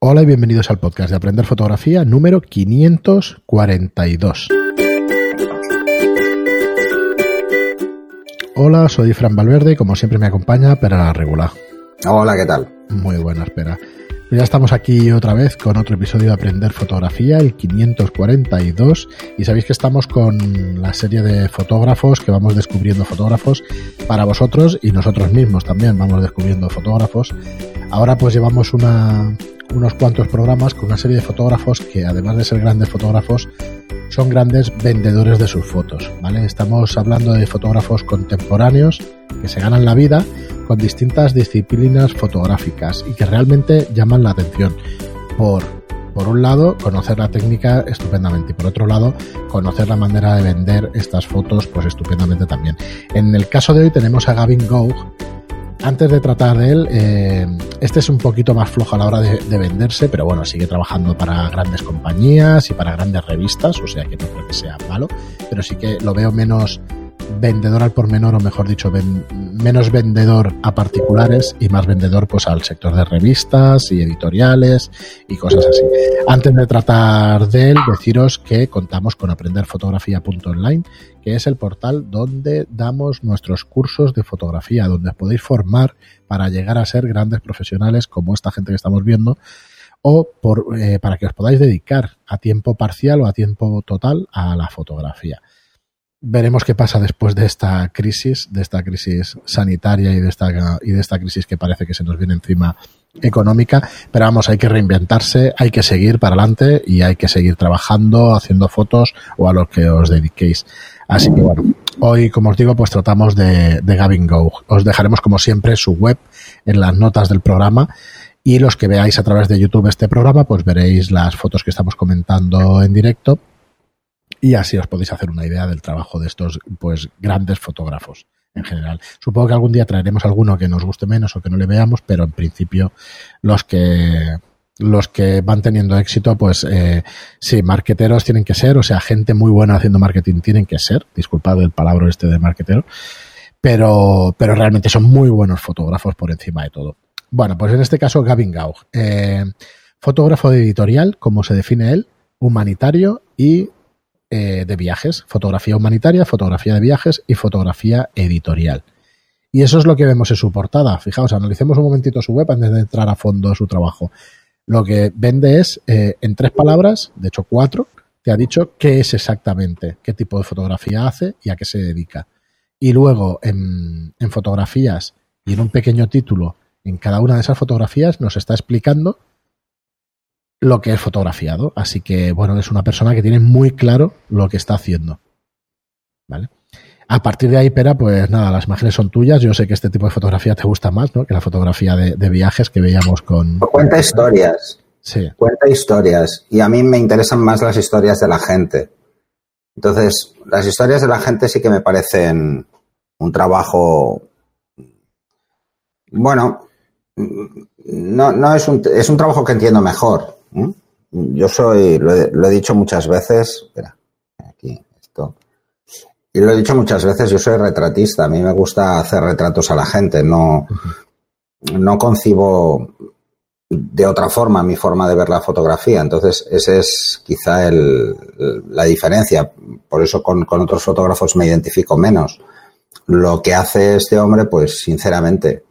Hola y bienvenidos al podcast de Aprender Fotografía número 542. Hola, soy Fran Valverde y como siempre me acompaña Pera Regular. Hola, ¿qué tal? Muy buena, espera. Ya estamos aquí otra vez con otro episodio de Aprender Fotografía, el 542, y sabéis que estamos con la serie de fotógrafos, que vamos descubriendo fotógrafos para vosotros y nosotros mismos también vamos descubriendo fotógrafos. Ahora pues llevamos una, unos cuantos programas con una serie de fotógrafos que además de ser grandes fotógrafos, son grandes vendedores de sus fotos, ¿vale? Estamos hablando de fotógrafos contemporáneos que se ganan la vida con distintas disciplinas fotográficas y que realmente llaman la atención por por un lado, conocer la técnica estupendamente y por otro lado, conocer la manera de vender estas fotos pues estupendamente también. En el caso de hoy tenemos a Gavin Gough, antes de tratar de él, eh, este es un poquito más flojo a la hora de, venderse, pero bueno, sigue trabajando para grandes compañías y para grandes revistas, o sea que no creo que sea malo, pero sí que lo veo menos vendedor al por menor, o mejor dicho, menos vendedor a particulares y más vendedor pues al sector de revistas y editoriales y cosas así. Antes de tratar de él, deciros que contamos con aprenderfotografía.online, que es el portal donde damos nuestros cursos de fotografía, donde podéis formar para llegar a ser grandes profesionales como esta gente que estamos viendo o por, eh, para que os podáis dedicar a tiempo parcial o a tiempo total a la fotografía veremos qué pasa después de esta crisis, de esta crisis sanitaria y de esta, y de esta crisis que parece que se nos viene encima económica, pero vamos, hay que reinventarse, hay que seguir para adelante y hay que seguir trabajando, haciendo fotos o a lo que os dediquéis. Así que bueno, hoy, como os digo, pues tratamos de, Gavin Go. Os dejaremos, como siempre, su web en las notas del programa y los que veáis a través de YouTube este programa, pues veréis las fotos que estamos comentando en directo y así os podéis hacer una idea del trabajo de estos pues grandes fotógrafos en general. Supongo que algún día traeremos alguno que nos guste menos o que no le veamos, pero en principio los que los que van teniendo éxito, pues eh, sí, marqueteros tienen que ser, o sea, gente muy buena haciendo marketing tienen que ser, disculpad el palabra este de marquetero, pero, pero realmente son muy buenos fotógrafos por encima de todo. Bueno, pues en este caso Gavin Gaugh, eh, fotógrafo de editorial, como se define él, humanitario y eh, de viajes, fotografía humanitaria, fotografía de viajes y fotografía editorial. Y eso es lo que vemos en su portada. Fijaos, analicemos un momentito su web antes de entrar a fondo su trabajo. Lo que vende es, eh, en tres palabras, de hecho cuatro, te ha dicho qué es exactamente, qué tipo de fotografía hace y a qué se dedica. Y luego, en, en fotografías y en un pequeño título, en cada una de esas fotografías nos está explicando lo que es fotografiado. Así que, bueno, es una persona que tiene muy claro lo que está haciendo. ¿Vale? A partir de ahí, Pera, pues nada, las imágenes son tuyas. Yo sé que este tipo de fotografía te gusta más, ¿no? Que la fotografía de, viajes que veíamos con. Cuenta historias. Sí. Cuenta historias. Y a mí me interesan más las historias de la gente. Entonces, las historias de la gente sí que me parecen un trabajo. Bueno, no, no es un, es un trabajo que entiendo mejor. ¿Mm? Yo soy, lo he, dicho muchas veces. Y lo he dicho muchas veces, yo soy retratista, a mí me gusta hacer retratos a la gente, no, no concibo de otra forma mi forma de ver la fotografía. Entonces, esa es quizá la diferencia. Por eso con, otros fotógrafos me identifico menos. Lo que hace este hombre, pues sinceramente,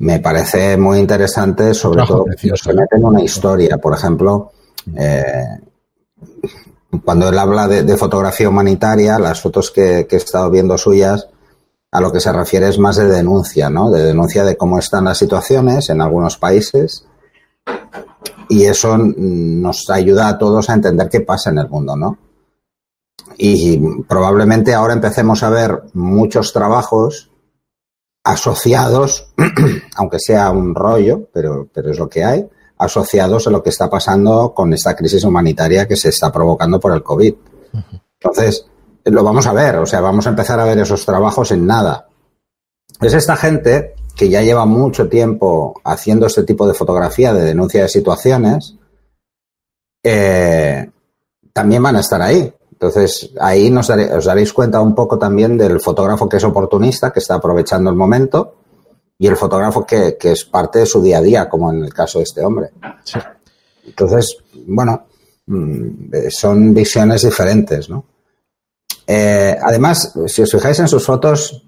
me parece muy interesante, sobre todo que se mete en una historia. Por ejemplo, eh, cuando él habla de, fotografía humanitaria, las fotos que, he estado viendo suyas, a lo que se refiere es más de denuncia, ¿no? De denuncia de cómo están las situaciones en algunos países. Y eso nos ayuda a todos a entender qué pasa en el mundo, ¿no? Y probablemente ahora empecemos a ver muchos trabajos asociados, aunque sea un rollo, pero, pero es lo que hay, asociados a lo que está pasando con esta crisis humanitaria que se está provocando por el COVID. Entonces, lo vamos a ver, o sea, vamos a empezar a ver esos trabajos en nada. Es esta gente que ya lleva mucho tiempo haciendo este tipo de fotografía de denuncia de situaciones, eh, también van a estar ahí. Entonces, ahí nos os daréis cuenta un poco también del fotógrafo que es oportunista, que está aprovechando el momento y el fotógrafo que, que, es parte de su día a día, como en el caso de este hombre. Sí. Entonces, bueno, mm, son visiones diferentes, ¿no? Eh, además, si os fijáis en sus fotos,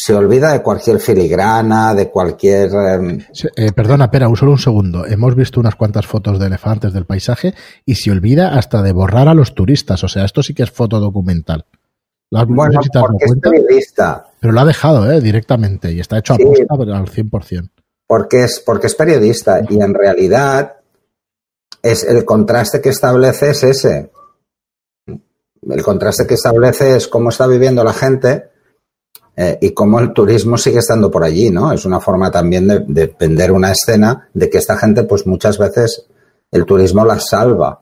se olvida de cualquier filigrana, de cualquier... Eh, eh, perdona, espera, solo un segundo. Hemos visto unas cuantas fotos de elefantes del paisaje y se olvida hasta de borrar a los turistas. O sea, esto sí que es foto documental. bueno, porque es periodista. Pero lo ha dejado, ¿eh? Directamente. Y está hecho a sí, posta al 100%. Porque es, porque es periodista y en realidad es el contraste que establece es ese. El contraste que establece es cómo está viviendo la gente eh, y cómo el turismo sigue estando por allí, ¿no? Es una forma también de, de, vender una escena de que esta gente, pues muchas veces el turismo la salva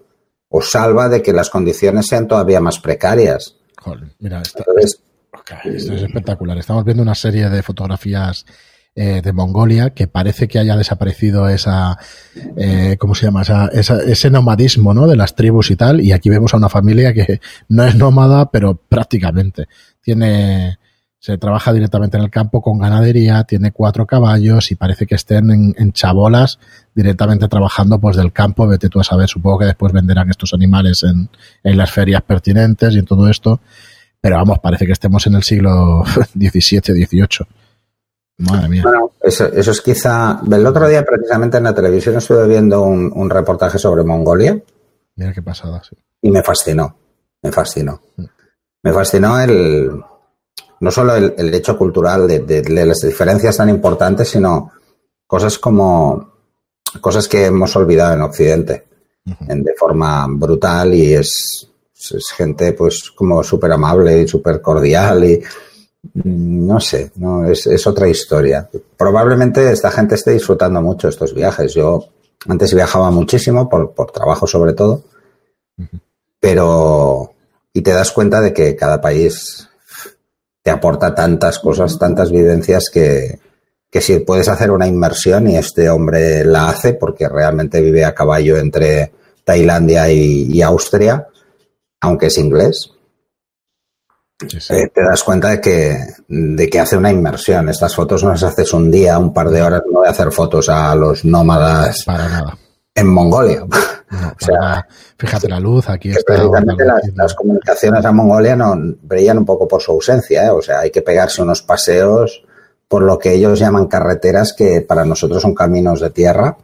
o salva de que las condiciones sean todavía más precarias. Joder, mira, Entonces, okay, esto es espectacular. Estamos viendo una serie de fotografías eh, de Mongolia, que parece que haya desaparecido esa, eh, ¿cómo se llama? Esa, esa, ese nomadismo, ¿no? De las tribus y tal. Y aquí vemos a una familia que no es nómada, pero prácticamente. Tiene, se trabaja directamente en el campo con ganadería, tiene cuatro caballos y parece que estén en, en, chabolas directamente trabajando pues del campo, vete tú a saber, supongo que después venderán estos animales en, en las ferias pertinentes y en todo esto, pero vamos, parece que estemos en el siglo XVII, XVIII. Madre mía. Bueno, eso, eso, es quizá. El otro día, precisamente en la televisión, estuve viendo un, un reportaje sobre Mongolia. Mira qué pasada, sí. Y me fascinó. Me fascinó. Mm. Me fascinó el. No solo el, el hecho cultural de, de, de, las diferencias tan importantes, sino cosas como. Cosas que hemos olvidado en Occidente. Uh -huh. en, de forma brutal y es, es gente, pues, como súper amable y súper cordial y no sé, no es, es, otra historia. Probablemente esta gente esté disfrutando mucho estos viajes. Yo antes viajaba muchísimo, por, por trabajo sobre todo, uh -huh. pero y te das cuenta de que cada país te aporta tantas cosas, tantas vivencias que, que si puedes hacer una inmersión y este hombre la hace porque realmente vive a caballo entre Tailandia y, y Austria, aunque es inglés, Sí, sí. Eh, te das cuenta de que, de que hace una inmersión. Estas fotos no las haces un día, un par de horas. No voy a hacer fotos a los nómadas Para nada. en Mongolia. No, o sea, fíjate la luz, aquí está. Precisamente las, las, comunicaciones a Mongolia no brillan un poco por su ausencia. ¿eh? O sea, hay que pegarse unos paseos por lo que ellos llaman carreteras, que para nosotros son caminos de tierra,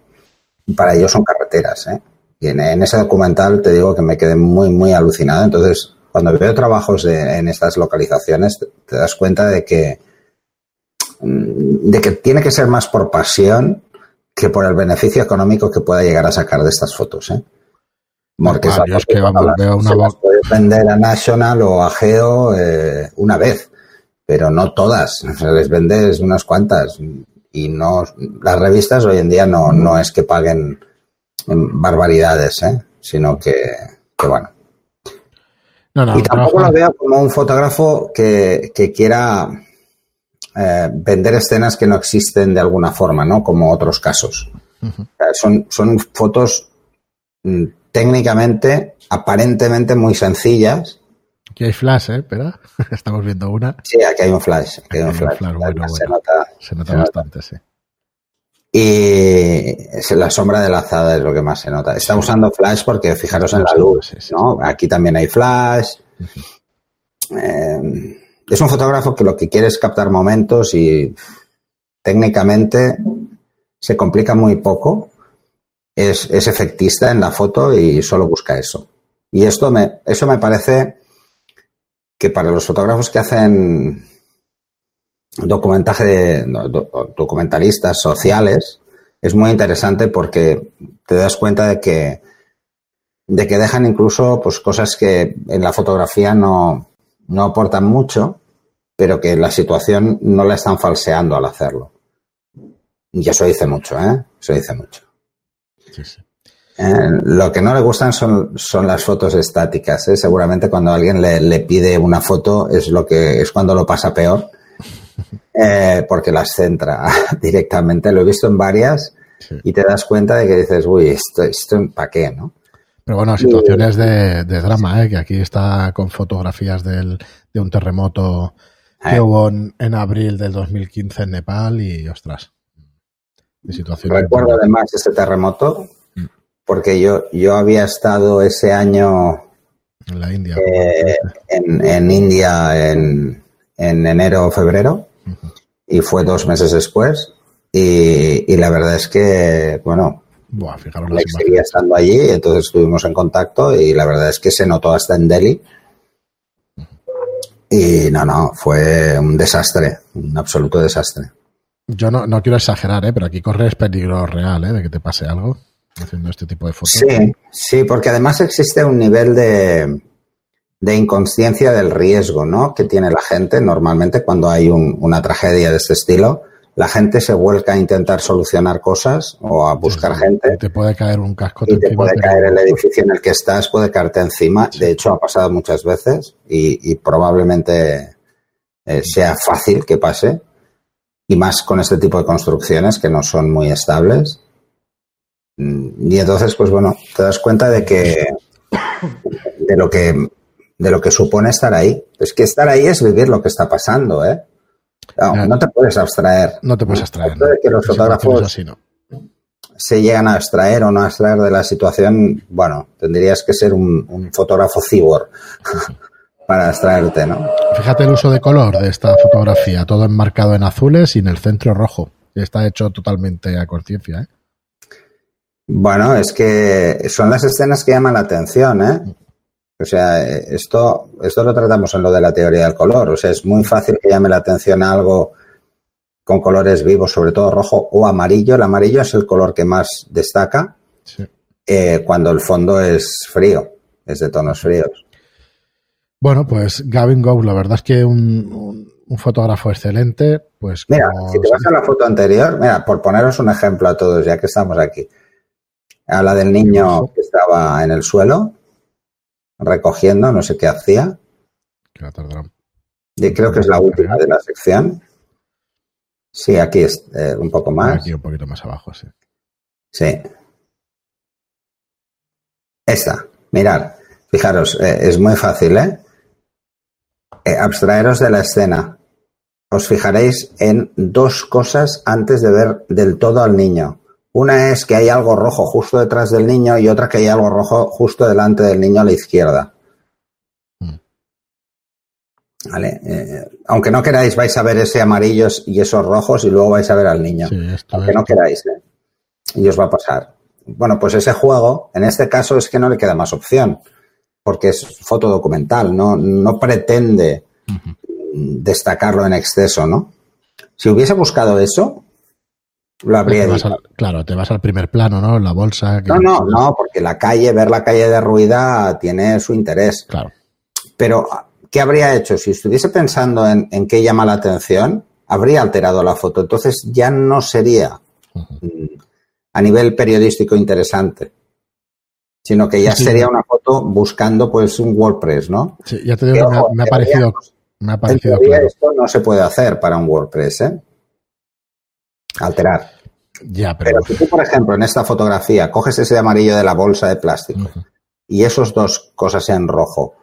y para ellos son carreteras. ¿eh? Y en, en ese documental te digo que me quedé muy, muy alucinado. Entonces, cuando veo trabajos de, en estas localizaciones, te, te, das cuenta de que, mm, de que tiene que ser más por pasión que por el beneficio económico que pueda llegar a sacar de estas fotos. ¿eh? Porque ah, es que vamos, veo una se las puede vender a National o a Geo eh, una vez, pero no todas. Se les vendes unas cuantas. Y no, las revistas hoy en día no, no es que paguen barbaridades, ¿eh? sino que, que bueno, no, no, y tampoco lo veo como un fotógrafo que, que quiera eh, vender escenas que no existen de alguna forma, ¿no? Como otros casos. Uh -huh. son, son fotos mm, técnicamente, aparentemente muy sencillas. Aquí hay flash, ¿eh? Espera, estamos viendo una. Sí, aquí hay un flash. Aquí hay un flash. bueno, se, bueno. Nota, se nota. Se bastante, nota. sí. Y la sombra de la azada es lo que más se nota. Está usando flash porque fijaros en la luz, ¿no? Aquí también hay flash. Eh, es un fotógrafo que lo que quiere es captar momentos y técnicamente se complica muy poco. Es, es efectista en la foto y solo busca eso. Y esto me, eso me parece que para los fotógrafos que hacen documentaje documentalistas sociales es muy interesante porque te das cuenta de que de que dejan incluso pues cosas que en la fotografía no, no aportan mucho, pero que la situación no la están falseando al hacerlo. Y eso dice mucho, ¿eh? Eso dice mucho. Sí, sí. Eh, lo que no le gustan son, son las fotos estáticas. ¿eh? Seguramente cuando alguien le, le, pide una foto es lo que es cuando lo pasa peor eh, porque las centra directamente. Lo he visto en varias sí. y te das cuenta de que dices, uy, esto, esto ¿para qué? ¿no? Pero bueno, situaciones de, de drama, ¿eh? que aquí está con fotografías del, de un terremoto que hubo en, en abril del 2015 en Nepal y, ostras, de situación. Recuerdo además ese terremoto porque yo, yo había estado ese año en la India. eh, en, en India en, en enero o febrero y fue dos meses después y, y la verdad es que, bueno, Buah, fijaros Alex seguía estando allí, entonces estuvimos en contacto y la verdad es que se notó hasta en Delhi. Y no, no, fue un desastre, un absoluto desastre. Yo no, no quiero exagerar, ¿eh? pero aquí corres peligro real ¿eh? de que te pase algo haciendo este tipo de fotos. Sí, sí, porque además existe un nivel de, de inconsciencia del riesgo, ¿no? Que tiene la gente normalmente cuando hay un- una tragedia de este estilo. La gente se vuelca a intentar solucionar cosas o a buscar Sí, gente. Te puede caer un casco y te encima, puede caer el edificio en el que estás, puede caerte encima. De hecho, ha pasado muchas veces y, y probablemente eh, sea fácil que pase. Y más con este tipo de construcciones que no son muy estables. Mm, Y entonces, pues bueno, te das cuenta de que de lo que de lo que supone estar ahí. Es que estar ahí es vivir lo que está pasando, ¿eh? No, Claro. no te puedes abstraer. No te puedes abstraer. Que los no tienes fotógrafos así, no. se llegan a abstraer o no a abstraer de la situación, bueno, tendrías que ser un, un fotógrafo cibor para abstraerte, ¿no? Fíjate el uso de color de esta fotografía, todo enmarcado en azules y en el centro rojo. Está hecho totalmente a conciencia. ¿eh? Bueno, es que son las escenas que llaman la atención, ¿eh? O sea, esto, esto lo tratamos en lo de la teoría del color. O sea, es muy fácil que llame la atención a algo con colores vivos, sobre todo rojo o amarillo. El amarillo es el color que más destaca Sí. eh, cuando el fondo es frío, es de tonos fríos. Bueno, pues Gavin Gow, la verdad es que un, un- un fotógrafo excelente. Pues Mira, como- si te vas a la foto anterior, mira, por poneros un ejemplo a todos, ya que estamos aquí. A la del niño que estaba en el suelo, recogiendo, no sé qué hacía. que va a tardar un- Y creo que es la última de la sección. Sí, aquí es eh, un poco más. Aquí un poquito más abajo, sí. Sí. Esta, mirad, fijaros, eh, es muy fácil, ¿eh? Eh, Abstraeros de la escena. Os fijaréis en dos cosas antes de ver del todo al niño. Una es que hay algo rojo justo detrás del niño y otra que hay algo rojo justo delante del niño a la izquierda. Mm. ¿Vale? Eh, aunque no queráis, vais a ver ese amarillos y esos rojos y luego vais a ver al niño Sí, aunque es- no queráis, ¿eh? y os va a pasar. Bueno, pues ese juego, en este caso, es que no le queda más opción, porque es fotodocumental, no, no pretende destacarlo en exceso, ¿no? Si hubiese buscado eso, lo habría dicho. al- claro, te vas al primer plano, ¿no? La bolsa. que- No, no, no, porque la calle, ver la calle derruida tiene su interés. Claro. Pero, ¿qué habría hecho? Si estuviese pensando en, en qué llama la atención, habría alterado la foto. Entonces ya no sería mm, a nivel periodístico interesante, sino que ya Sí. sería una foto buscando pues un WordPress, ¿no? Sí, ya te digo Que, me ha, me parecido, me ha parecido claro. esto no se puede hacer para un WordPress, ¿eh? Alterar. Ya, pero. Pero si tú, por ejemplo, en esta fotografía coges ese amarillo de la bolsa de plástico y esos dos cosas en rojo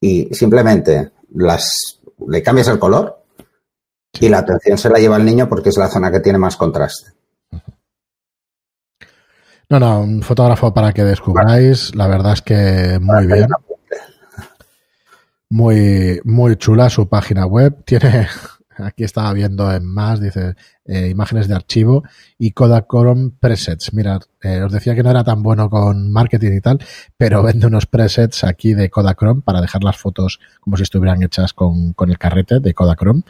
y simplemente las le cambias el color y la atención se la lleva el niño porque es la zona que tiene más contraste. No, no, un fotógrafo para que descubráis. La verdad es que muy bien. Muy, muy chula su página web. Tiene, aquí estaba viendo en más, dice, eh, imágenes de archivo y Kodachrome presets. Mirad, eh, os decía que no era tan bueno con marketing y tal, pero vende unos presets aquí de Kodachrome para dejar las fotos como si estuvieran hechas con, con el carrete de Kodachrome.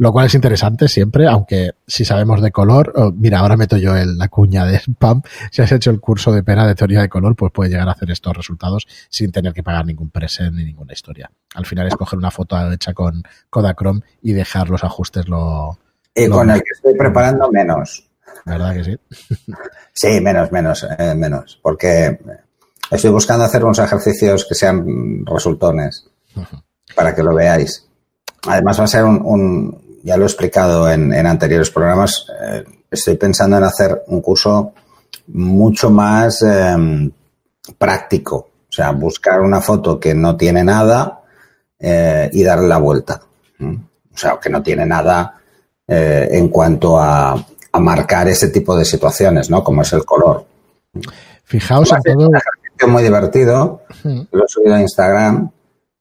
Lo cual es interesante siempre, aunque si sabemos de color, oh, mira, ahora meto yo el, la cuña de spam. Si has hecho el curso de pena de teoría de color, pues puedes llegar a hacer estos resultados sin tener que pagar ningún preset ni ninguna historia. Al final es coger una foto hecha con Kodachrome y dejar los ajustes lo, Y con el que estoy preparando menos. ¿verdad que sí? Sí, menos, menos, eh, menos. Porque estoy buscando hacer unos ejercicios que sean resultones para que lo veáis. Además va a ser un, un- ya lo he explicado en, en anteriores programas, eh, estoy pensando en hacer un curso mucho más eh, práctico. O sea, buscar una foto que no tiene nada eh, y darle la vuelta. ¿Mm? O sea, que no tiene nada eh, en cuanto a, a, marcar ese tipo de situaciones, ¿no? Como es el color. Fijaos en todo. Un ejercicio muy divertido. Lo he subido a Instagram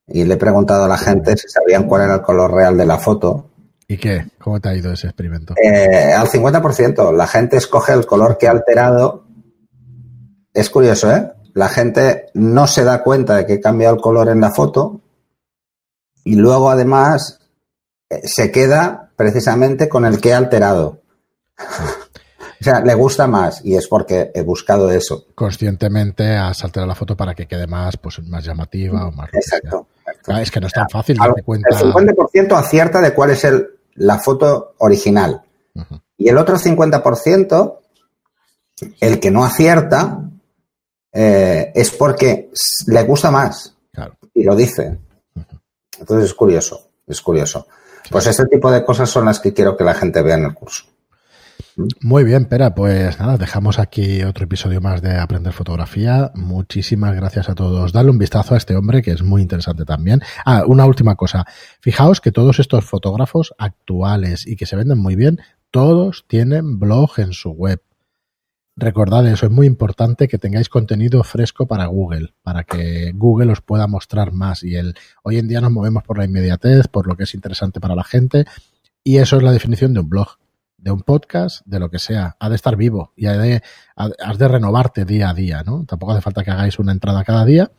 y le he preguntado a la gente si sabían cuál era el color real de la foto. ¿Y qué? ¿Cómo te ha ido ese experimento? Eh, al 50%. La gente escoge el color que ha alterado. Es curioso, ¿eh? La gente no se da cuenta de que ha cambiado el color en la foto y luego además eh, se queda precisamente con el que ha alterado. O sea, le gusta más y es porque he buscado eso. Conscientemente has alterado la foto para que quede más, pues, más llamativa o más. Exacto. exacto. es que no es tan fácil darte cuenta. El 50% acierta de cuál es el, la foto original. Uh -huh. Y el otro 50%, el que no acierta, eh, es porque le gusta más. Claro. Y lo dice. Uh -huh. Entonces es curioso, es curioso. Pues este tipo de cosas son las que quiero que la gente vea en el curso. Muy bien, Pera, pues nada, dejamos aquí otro episodio más de Aprender Fotografía. Muchísimas gracias a todos. Dale un vistazo a este hombre que es muy interesante también. Ah, una última cosa. Fijaos que todos estos fotógrafos actuales y que se venden muy bien, todos tienen blog en su web. Recordad eso, es muy importante que tengáis contenido fresco para Google, para que Google os pueda mostrar más. Y el, hoy en día nos movemos por la inmediatez, por lo que es interesante para la gente, y eso es la definición de un blog de un podcast, de lo que sea, ha de estar vivo y ha de, has de renovarte día a día, ¿no? Tampoco hace falta que hagáis una entrada cada día.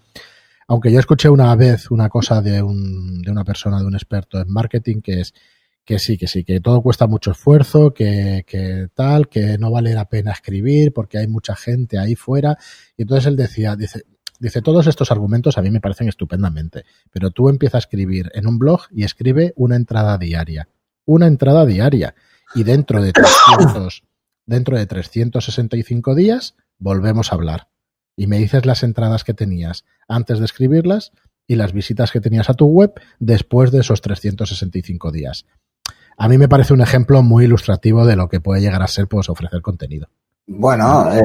Aunque yo escuché una vez una cosa de, un, de una persona, de un experto en marketing, que es que sí, que sí, que todo cuesta mucho esfuerzo, que, que tal, que no vale la pena escribir porque hay mucha gente ahí fuera. Y entonces él decía, dice, dice, todos estos argumentos a mí me parecen estupendamente, pero tú empiezas a escribir en un blog y escribe una entrada diaria. Una entrada diaria y dentro de 300, dentro de 365 días volvemos a hablar. Y me dices las entradas que tenías antes de escribirlas y las visitas que tenías a tu web después de esos 365 días. A mí me parece un ejemplo muy ilustrativo de lo que puede llegar a ser pues, ofrecer contenido. Bueno, eh...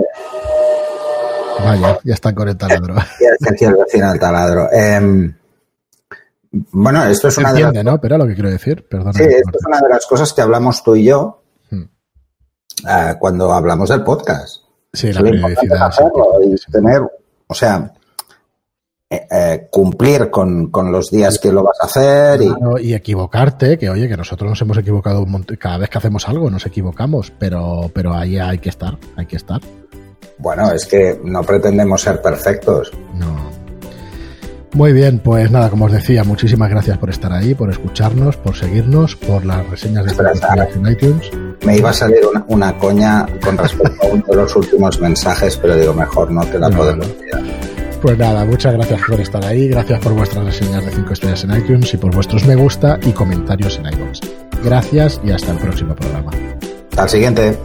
vaya, ya está con el taladro. Ya está el taladro. Eh... Bueno, esto es una entiende, de las... ¿no? Pero lo que quiero decir. Sí, esto es una de las cosas que hablamos tú y yo hmm. uh, cuando hablamos del podcast. Sí, la periodicidad. y tener, o sea, eh, eh, cumplir con, con, los días que lo vas a hacer claro, y... equivocarte, que oye, que nosotros nos hemos equivocado un montón, cada vez que hacemos algo nos equivocamos, pero, pero ahí hay que estar, hay que estar. Bueno, es que no pretendemos ser perfectos. No. Muy bien, pues nada, como os decía, muchísimas gracias por estar ahí, por escucharnos, por seguirnos, por las reseñas de Espera, en iTunes. Me iba a salir una, una, coña con respecto a uno de los últimos mensajes, pero digo, mejor no, que la no, podemos no. Pues nada, muchas gracias por estar ahí, gracias por vuestras reseñas de 5 estrellas en iTunes y por vuestros me gusta y comentarios en iTunes. Gracias y hasta el próximo programa. Hasta el siguiente.